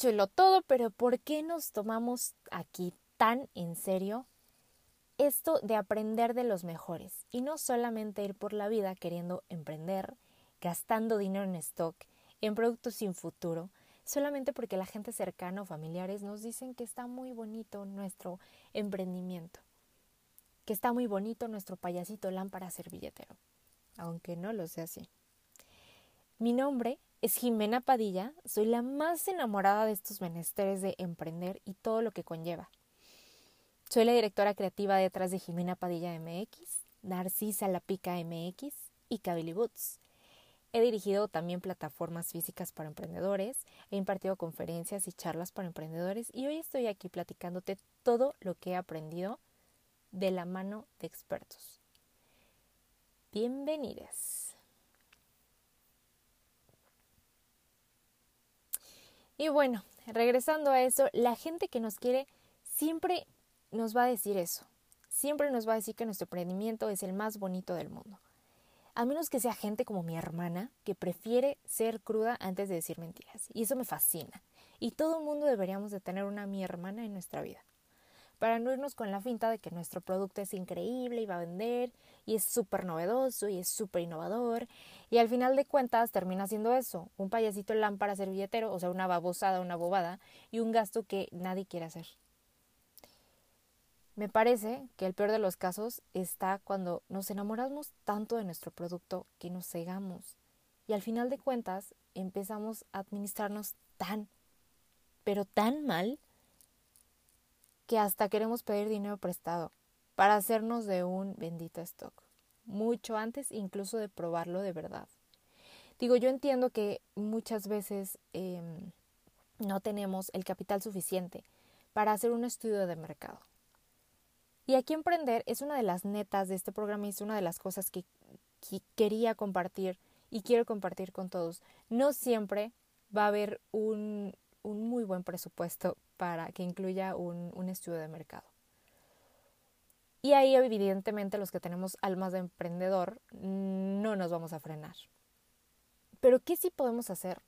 chulo todo, pero ¿por qué nos tomamos aquí tan en serio esto de aprender de los mejores y no solamente ir por la vida queriendo emprender, gastando dinero en stock, en productos sin futuro, solamente porque la gente cercana o familiares nos dicen que está muy bonito nuestro emprendimiento, que está muy bonito nuestro payasito lámpara servilletero, aunque no lo sea así. Mi nombre es Jimena Padilla, soy la más enamorada de estos menesteres de emprender y todo lo que conlleva. Soy la directora creativa detrás de Jimena Padilla MX, Narcisa La Pica MX y Kabili Boots. He dirigido también plataformas físicas para emprendedores, he impartido conferencias y charlas para emprendedores y hoy estoy aquí platicándote todo lo que he aprendido de la mano de expertos. Bienvenidos. Y bueno, regresando a eso, la gente que nos quiere siempre nos va a decir eso. Siempre nos va a decir que nuestro emprendimiento es el más bonito del mundo. A menos que sea gente como mi hermana, que prefiere ser cruda antes de decir mentiras. Y eso me fascina. Y todo el mundo deberíamos de tener una mi hermana en nuestra vida. Para no irnos con la finta de que nuestro producto es increíble y va a vender, y es súper novedoso y es súper innovador, y al final de cuentas termina siendo eso, un payasito lámpara servilletero, o sea, una babosada, una bobada, y un gasto que nadie quiere hacer. Me parece que el peor de los casos está cuando nos enamoramos tanto de nuestro producto que nos cegamos y al final de cuentas empezamos a administrarnos tan, pero tan mal que hasta queremos pedir dinero prestado para hacernos de un bendito stock, mucho antes incluso de probarlo de verdad. Digo, yo entiendo que muchas veces em, no tenemos el capital suficiente para hacer un estudio de mercado y aquí emprender es una de las netas de este programa y es una de las cosas que, quería compartir y quiero compartir con todos. No siempre va a haber un, un muy buen presupuesto para que incluya un, estudio de mercado. Y ahí evidentemente los que tenemos almas de emprendedor no nos vamos a frenar. Pero ¿qué sí podemos hacer?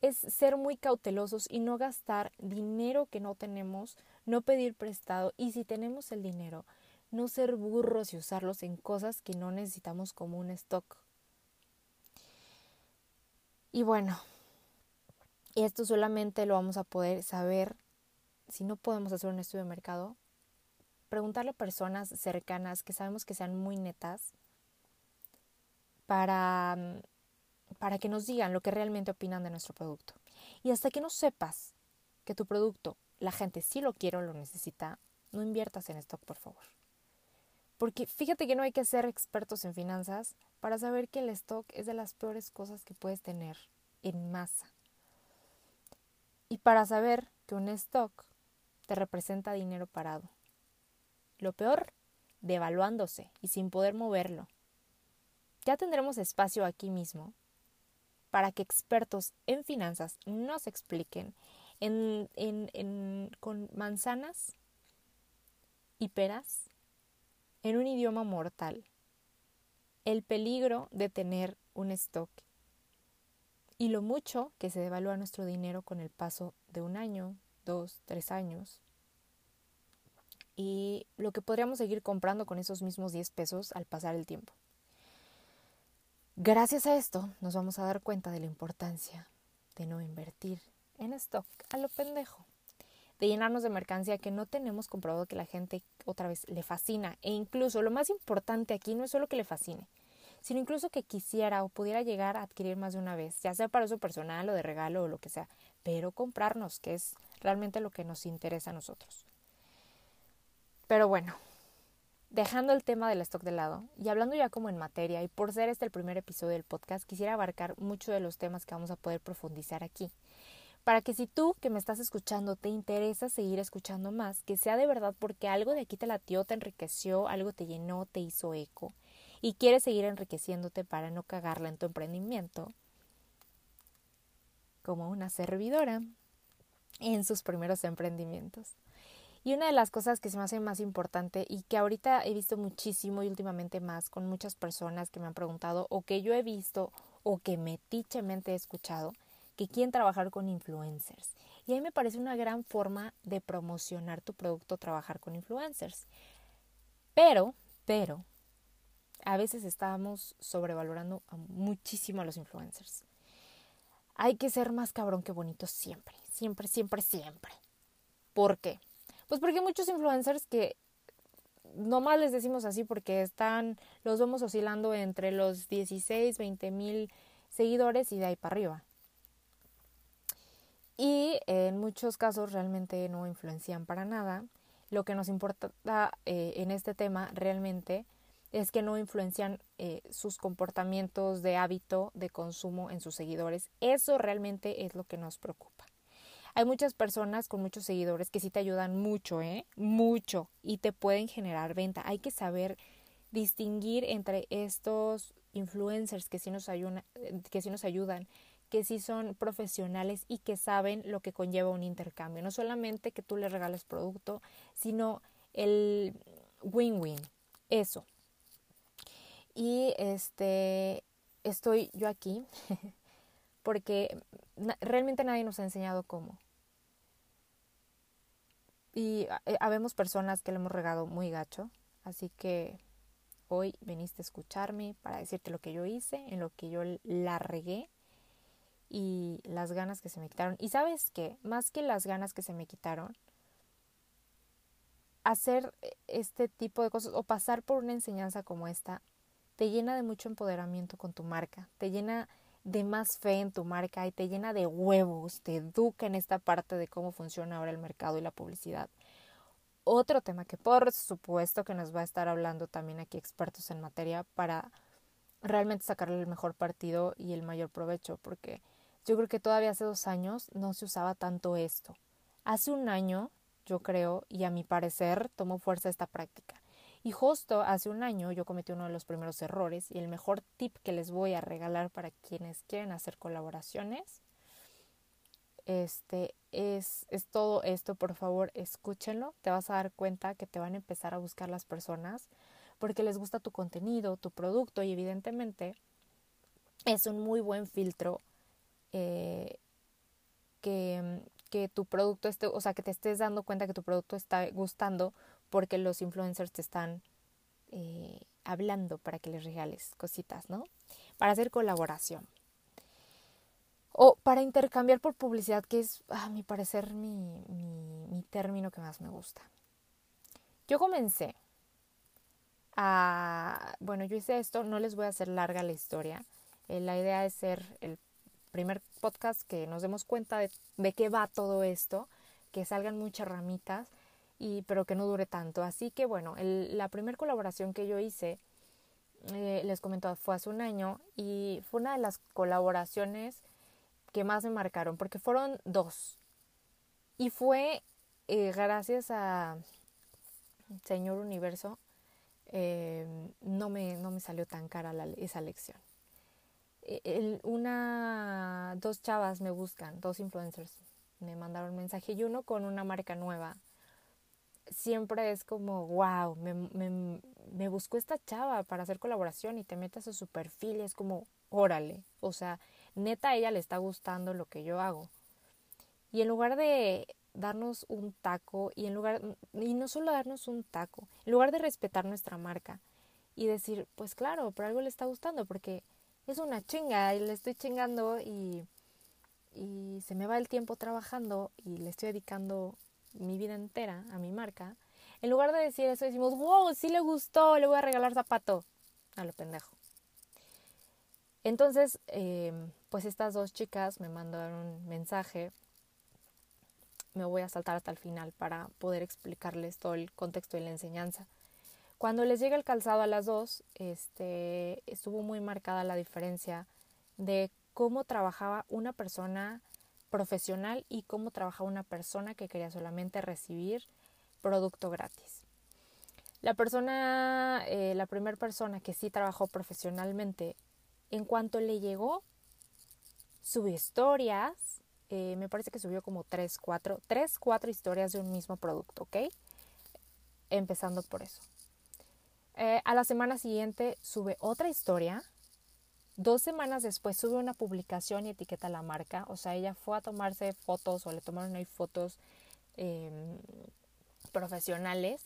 Es ser muy cautelosos y no gastar dinero que no tenemos no pedir prestado y si tenemos el dinero, no ser burros y usarlos en cosas que no necesitamos como un stock. Y bueno, esto solamente lo vamos a poder saber si no podemos hacer un estudio de mercado, preguntarle a personas cercanas que sabemos que sean muy netas para, para que nos digan lo que realmente opinan de nuestro producto. Y hasta que no sepas que tu producto la gente sí lo quiere o lo necesita, no inviertas en stock, por favor. Porque fíjate que no hay que ser expertos en finanzas para saber que el stock es de las peores cosas que puedes tener en masa. Y para saber que un stock te representa dinero parado. Lo peor, devaluándose y sin poder moverlo. Ya tendremos espacio aquí mismo para que expertos en finanzas nos expliquen en, en, con manzanas y peras en un idioma mortal. El peligro de tener un stock y lo mucho que se devalúa nuestro dinero con el paso de un año, dos, tres años. Y lo que podríamos seguir comprando con esos mismos 10 pesos al pasar el tiempo. Gracias a esto nos vamos a dar cuenta de la importancia de no invertir en stock a lo pendejo. De llenarnos de mercancía que no tenemos comprobado que la gente otra vez le fascina. E incluso lo más importante aquí no es solo que le fascine, sino incluso que quisiera o pudiera llegar a adquirir más de una vez, ya sea para uso personal o de regalo o lo que sea, pero comprarnos, que es realmente lo que nos interesa a nosotros. Pero bueno, dejando el tema del stock de lado y hablando ya como en materia y por ser este el primer episodio del podcast, quisiera abarcar muchos de los temas que vamos a poder profundizar aquí para que si tú que me estás escuchando te interesa seguir escuchando más, que sea de verdad porque algo de aquí te latió, te enriqueció, algo te llenó, te hizo eco y quieres seguir enriqueciéndote para no cagarla en tu emprendimiento, como una servidora en sus primeros emprendimientos. Y una de las cosas que se me hace más importante y que ahorita he visto muchísimo y últimamente más con muchas personas que me han preguntado o que yo he visto o que metichamente he escuchado, que quieren trabajar con influencers. Y a mí me parece una gran forma de promocionar tu producto trabajar con influencers. Pero, pero, a veces estamos sobrevalorando muchísimo a los influencers. Hay que ser más cabrón que bonito siempre, siempre, siempre, siempre. ¿Por qué? Pues porque hay muchos influencers que nomás les decimos así porque están, los vemos oscilando entre los 16, 20 mil seguidores y de ahí para arriba. Y en muchos casos realmente no influencian para nada. Lo que nos importa eh, en este tema realmente es que no influencian eh, sus comportamientos de hábito de consumo en sus seguidores. Eso realmente es lo que nos preocupa. Hay muchas personas con muchos seguidores que sí te ayudan mucho, ¿eh? Mucho. Y te pueden generar venta. Hay que saber distinguir entre estos influencers que sí nos, ayudan, que sí nos ayudan, que sí son profesionales y que saben lo que conlleva un intercambio. No solamente que tú les regales producto, sino el win-win. Eso. Y este estoy yo aquí porque realmente nadie nos ha enseñado cómo. Y eh, habemos personas que le hemos regado muy gacho, así que hoy veniste a escucharme para decirte lo que yo hice, en lo que yo la regué y las ganas que se me quitaron. Y sabes qué, más que las ganas que se me quitaron, hacer eh, este tipo de cosas o pasar por una enseñanza como esta te llena de mucho empoderamiento con tu marca, te llena de más fe en tu marca y te llena de huevos, te educa en esta parte de cómo funciona ahora el mercado y la publicidad. Otro tema que por supuesto que nos va a estar hablando también aquí expertos en materia para realmente sacarle el mejor partido y el mayor provecho, porque yo creo que todavía hace dos años no se usaba tanto esto. Hace un año, yo creo, y a mi parecer tomó fuerza esta práctica. Y justo hace un año yo cometí uno de los primeros errores y el mejor tip que les voy a regalar para quienes quieren hacer colaboraciones este es, es todo esto, por favor, escúchenlo, te vas a dar cuenta que te van a empezar a buscar las personas porque les gusta tu contenido, tu producto y evidentemente es un muy buen filtro eh, que, que tu producto esté, o sea, que te estés dando cuenta que tu producto está gustando porque los influencers te están eh, hablando para que les regales cositas, ¿no? Para hacer colaboración. O para intercambiar por publicidad, que es, a mi parecer, mi, mi, término que más me gusta. Yo comencé a... Bueno, yo hice esto, no les voy a hacer larga la historia. Eh, la idea es ser el primer podcast que nos demos cuenta de, de qué va todo esto, que salgan muchas ramitas y, pero que no dure tanto. Así que bueno, la primera colaboración que yo hice, eh, les comento, fue hace un año y fue una de las colaboraciones que más me marcaron, porque fueron dos. Y fue eh, gracias a Señor Universo, eh, no, me, no me salió tan cara esa lección. E, una, dos chavas me buscan, dos influencers me mandaron mensaje y uno con una marca nueva siempre es como, wow, me, me, me buscó esta chava para hacer colaboración y te metes a su perfil y es como, órale, o sea, neta a ella le está gustando lo que yo hago. Y en lugar de darnos un taco y en lugar y no solo darnos un taco, en lugar de respetar nuestra marca y decir, pues claro, por algo le está gustando porque es una chinga y le estoy chingando y y se me va el tiempo trabajando y le estoy dedicando mi vida entera a mi marca, en lugar de decir eso, decimos, wow, sí le gustó, le voy a regalar zapato. A lo pendejo. Entonces, eh, pues estas dos chicas me mandaron un mensaje. Me voy a saltar hasta el final para poder explicarles todo el contexto y la enseñanza. Cuando les llega el calzado a las dos, este, estuvo muy marcada la diferencia de cómo trabajaba una persona profesional y cómo trabaja una persona que quería solamente recibir producto gratis. La persona, eh, la primera persona que sí trabajó profesionalmente, en cuanto le llegó, subió historias, eh, me parece que subió como tres, cuatro, tres, cuatro historias de un mismo producto, ¿ok? Empezando por eso. Eh, a la semana siguiente sube otra historia Dos semanas después sube una publicación y etiqueta la marca. O sea, ella fue a tomarse fotos o le tomaron ahí fotos em, profesionales.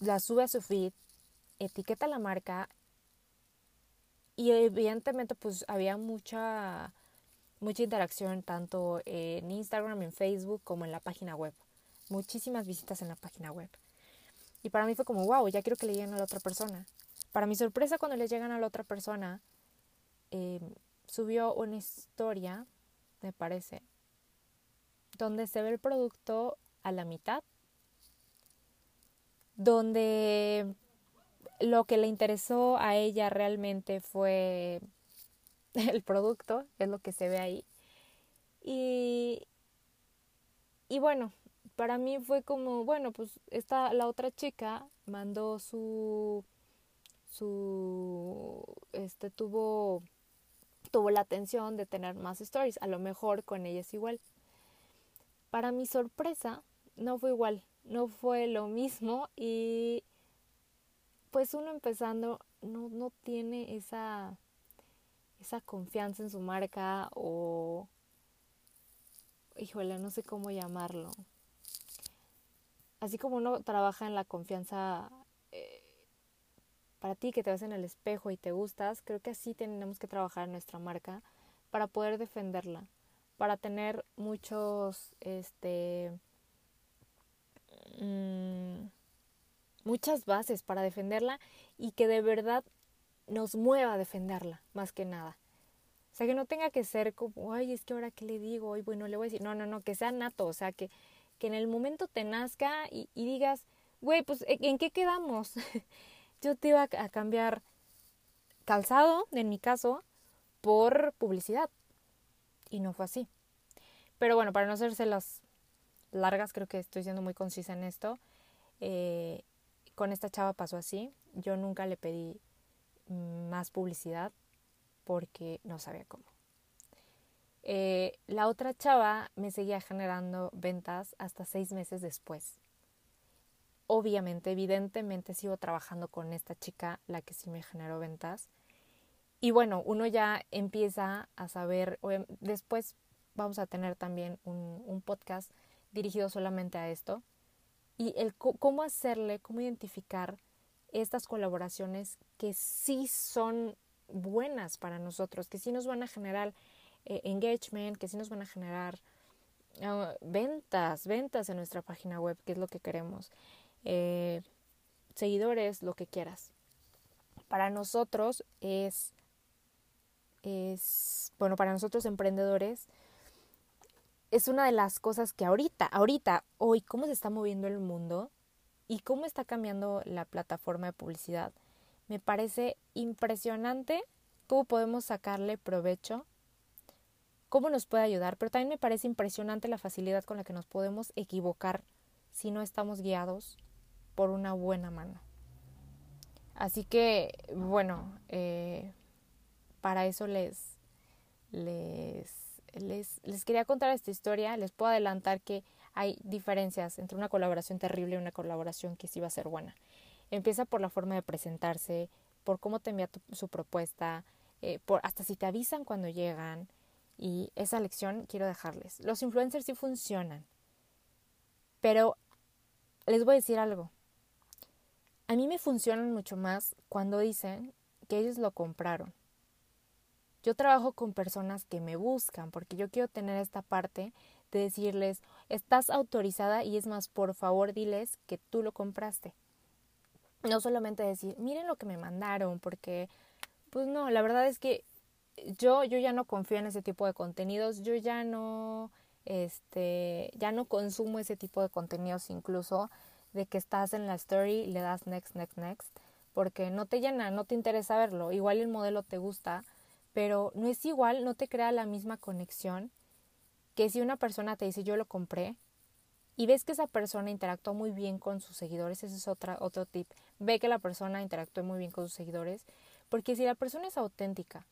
La sube a su feed, etiqueta la marca y evidentemente pues había mucha mucha interacción tanto en Instagram, en Facebook como en la página web. Muchísimas visitas en la página web. Y para mí fue como, wow, ya quiero que le lleguen a la otra persona. Para mi sorpresa, cuando le llegan a la otra persona, em, subió una historia, me parece, donde se ve el producto a la mitad, donde lo que le interesó a ella realmente fue el producto, es lo que se ve ahí. Y, y bueno, para mí fue como, bueno, pues esta, la otra chica mandó su, su, este, tuvo, tuvo la atención de tener más stories, a lo mejor con ella es igual. Para mi sorpresa, no fue igual, no fue lo mismo y pues uno empezando no, no tiene esa esa confianza en su marca o, híjole, no sé cómo llamarlo. Así como uno trabaja en la confianza para ti que te ves en el espejo y te gustas, creo que así tenemos que trabajar en nuestra marca para poder defenderla, para tener muchos, este, mm, muchas bases para defenderla y que de verdad nos mueva a defenderla, más que nada. O sea, que no tenga que ser como, ay, es que ahora qué le digo, ay, bueno, le voy a decir, no, no, no, que sea nato, o sea, que, que en el momento te nazca y, digas, güey, pues, ¿en qué quedamos? Yo te iba a cambiar calzado, en mi caso, por publicidad. Y no fue así. Pero bueno, para no hacerse las largas, creo que estoy siendo muy concisa en esto. Eh, con esta chava pasó así. Yo nunca le pedí más publicidad porque no sabía cómo. Eh, la otra chava me seguía generando ventas hasta seis meses después. Obviamente, evidentemente sigo trabajando con esta chica, la que sí me generó ventas. Y bueno, uno ya empieza a saber, después vamos a tener también un, un podcast dirigido solamente a esto. Y el cómo hacerle, cómo identificar estas colaboraciones que sí son buenas para nosotros, que sí nos van a generar eh, engagement, que sí nos van a generar ah, ventas, ventas en nuestra página web, que es lo que queremos, eh, seguidores, lo que quieras. Para nosotros es, es, bueno, para nosotros emprendedores, es una de las cosas que ahorita, ahorita, hoy, cómo se está moviendo el mundo, y cómo está cambiando la plataforma de publicidad. Me parece impresionante cómo podemos sacarle provecho, cómo nos puede ayudar, pero también me parece impresionante la facilidad con la que nos podemos equivocar si no estamos guiados por una buena mano. Así que, bueno, eh, para eso les, les, les, les quería contar esta historia. Les puedo adelantar que hay diferencias entre una colaboración terrible y una colaboración que sí va a ser buena. Empieza por la forma de presentarse, por cómo te envía su propuesta, eh, por hasta si te avisan cuando llegan. Y esa lección quiero dejarles. Los influencers sí funcionan. Pero les voy a decir algo. A mí me funcionan mucho más cuando dicen que ellos lo compraron. Yo trabajo con personas que me buscan porque yo quiero tener esta parte de decirles, estás autorizada y es más, por favor diles que tú lo compraste. No solamente decir, miren lo que me mandaron, porque, pues no, la verdad es que yo, yo ya no confío en ese tipo de contenidos, yo ya no, este, ya no consumo ese tipo de contenidos incluso de que estás en la story y le das next, next, next, porque no te llena, no te interesa verlo, igual el modelo te gusta, pero no es igual, no te crea la misma conexión que si una persona te dice yo lo compré y ves que esa persona interactuó muy bien con sus seguidores, ese es otra, otro tip, ve que la persona interactuó muy bien con sus seguidores, porque si la persona es auténtica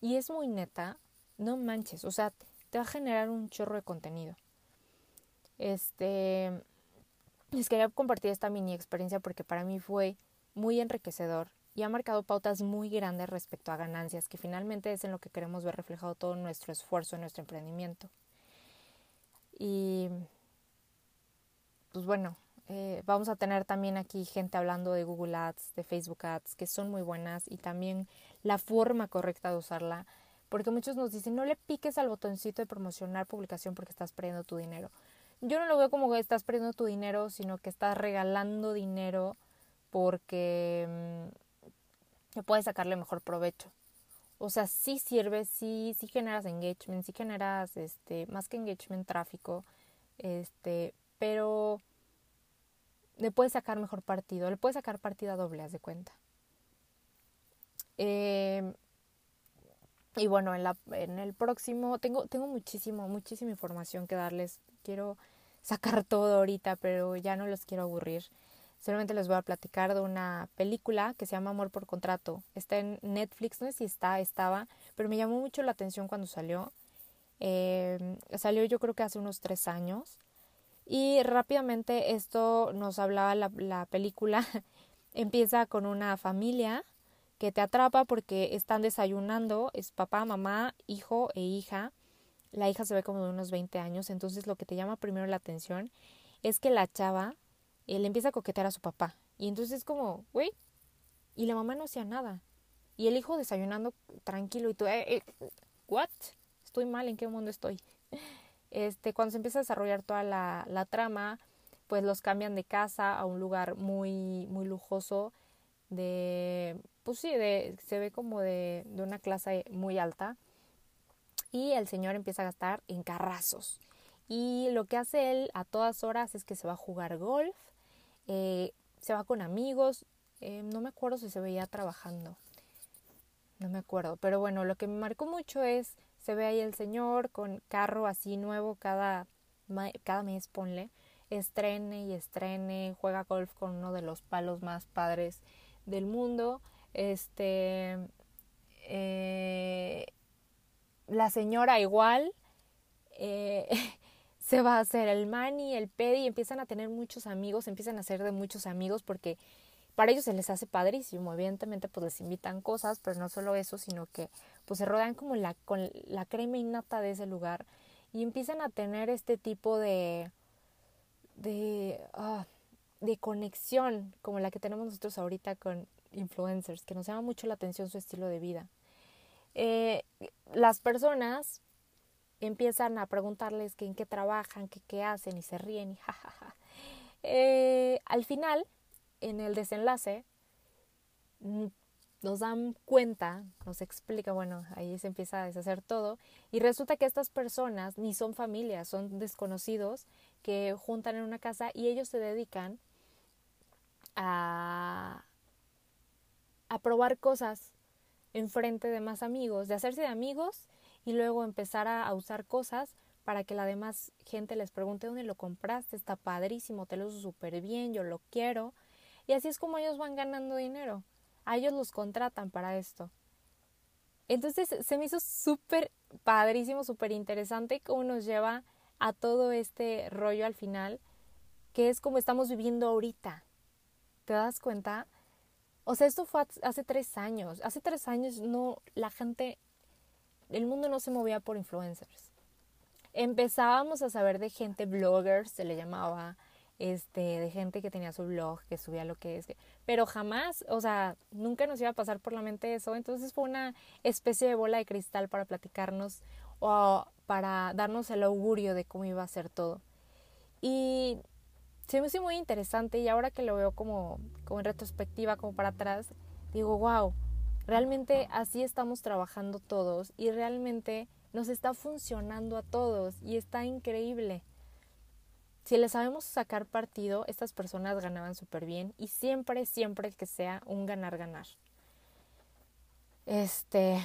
y es muy neta, no manches, o sea, te va a generar un chorro de contenido. Este, les quería compartir esta mini experiencia porque para mí fue muy enriquecedor y ha marcado pautas muy grandes respecto a ganancias, que finalmente es en lo que queremos ver reflejado todo nuestro esfuerzo en nuestro emprendimiento. Y pues bueno, eh, vamos a tener también aquí gente hablando de Google Ads, de Facebook Ads, que son muy buenas y también la forma correcta de usarla, porque muchos nos dicen no le piques al botoncito de promocionar publicación porque estás perdiendo tu dinero. Yo no lo veo como que estás perdiendo tu dinero, sino que estás regalando dinero porque mm, puedes sacarle mejor provecho. O sea, sí sirve, sí, sí generas engagement, sí generas este, más que engagement, tráfico, este, pero le puedes sacar mejor partido, le puedes sacar partida doble, haz de cuenta. Em, y bueno, en, la, en el próximo, tengo, tengo muchísimo, muchísima información que darles. Quiero sacar todo ahorita, pero ya no los quiero aburrir. Solamente les voy a platicar de una película que se llama Amor por Contrato. Está en Netflix, no sé si está, estaba, pero me llamó mucho la atención cuando salió. Em, salió yo creo que hace unos tres años. Y rápidamente esto nos hablaba la, la película. Empieza con una familia que te atrapa porque están desayunando, es papá, mamá, hijo e hija. La hija se ve como de unos 20 años, entonces lo que te llama primero la atención es que la chava él le empieza a coquetear a su papá. Y entonces es como, güey, y la mamá no hacía nada. Y el hijo desayunando tranquilo y tú, eh, eh, ¿what? Estoy mal, ¿en qué mundo estoy? Este, cuando se empieza a desarrollar toda la, la trama, pues los cambian de casa a un lugar muy, muy lujoso, de, pues sí, de, se ve como de, de una clase muy alta. Y el señor empieza a gastar en carrazos. Y lo que hace él a todas horas es que se va a jugar golf, eh, se va con amigos, eh, no me acuerdo si se veía trabajando, no me acuerdo, pero bueno, lo que me marcó mucho es, se ve ahí el señor con carro así nuevo cada, cada mes, ponle, estrene y estrene, juega golf con uno de los palos más padres del mundo, este, eh, la señora igual, eh, se va a hacer el mani, el pedi, empiezan a tener muchos amigos, empiezan a hacer de muchos amigos porque para ellos se les hace padrísimo, evidentemente pues les invitan cosas, pero no solo eso, sino que pues se rodean como la, con la crema innata de ese lugar y empiezan a tener este tipo de, de, ah, de conexión como la que tenemos nosotros ahorita con influencers, que nos llama mucho la atención su estilo de vida. Eh, las personas empiezan a preguntarles que en qué trabajan, que qué hacen y se ríen y jajaja. Eh, al final, en el desenlace, mm, nos dan cuenta, nos explica, bueno, ahí se empieza a deshacer todo, y resulta que estas personas ni son familias, son desconocidos que juntan en una casa y ellos se dedican a, a probar cosas en frente de más amigos, de hacerse de amigos y luego empezar a, usar cosas para que la demás gente les pregunte dónde lo compraste, está padrísimo, te lo uso súper bien, yo lo quiero. Y así es como ellos van ganando dinero. A ellos los contratan para esto. Entonces se me hizo súper padrísimo, súper interesante cómo nos lleva a todo este rollo al final, que es como estamos viviendo ahorita. ¿Te das cuenta? O sea, esto fue hace tres años. Hace tres años no, la gente el mundo no se movía por influencers. Empezábamos a saber de gente blogger, se le llamaba, este, de gente que tenía su blog, que subía lo que es, pero jamás, o sea, nunca nos iba a pasar por la mente eso. Entonces fue una especie de bola de cristal para platicarnos o para darnos el augurio de cómo iba a ser todo. Y se me hizo muy interesante y ahora que lo veo como, como en retrospectiva, como para atrás, digo, wow, Realmente así estamos trabajando todos y realmente nos está funcionando a todos y está increíble. Si le sabemos sacar partido, estas personas ganaban súper bien y siempre, siempre que sea un ganar-ganar. Este,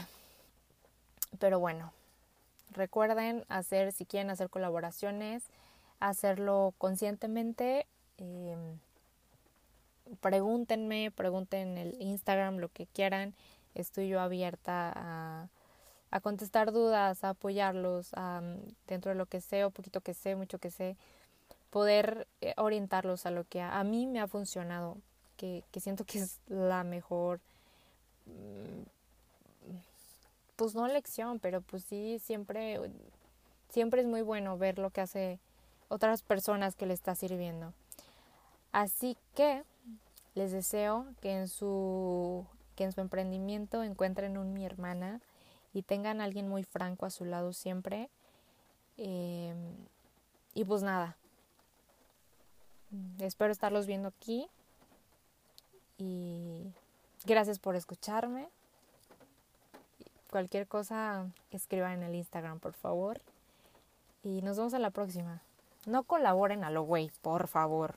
pero bueno, recuerden hacer, si quieren hacer colaboraciones, hacerlo conscientemente. Em, pregúntenme, pregunten en el Instagram lo que quieran. Estoy yo abierta a, a contestar dudas, a apoyarlos, a, dentro de lo que sé o poquito que sé, mucho que sé, poder orientarlos a lo que a, mí me ha funcionado, que, que siento que es la mejor pues no lección, pero pues sí, siempre, siempre es muy bueno ver lo que hace otras personas que le está sirviendo. Así que les deseo que en su, que en su emprendimiento encuentren un mi hermana y tengan a alguien muy franco a su lado siempre. Eh, y pues nada, espero estarlos viendo aquí y gracias por escucharme. Cualquier cosa, escriban en el Instagram, por favor. Y nos vemos a la próxima. No colaboren a lo güey, por favor.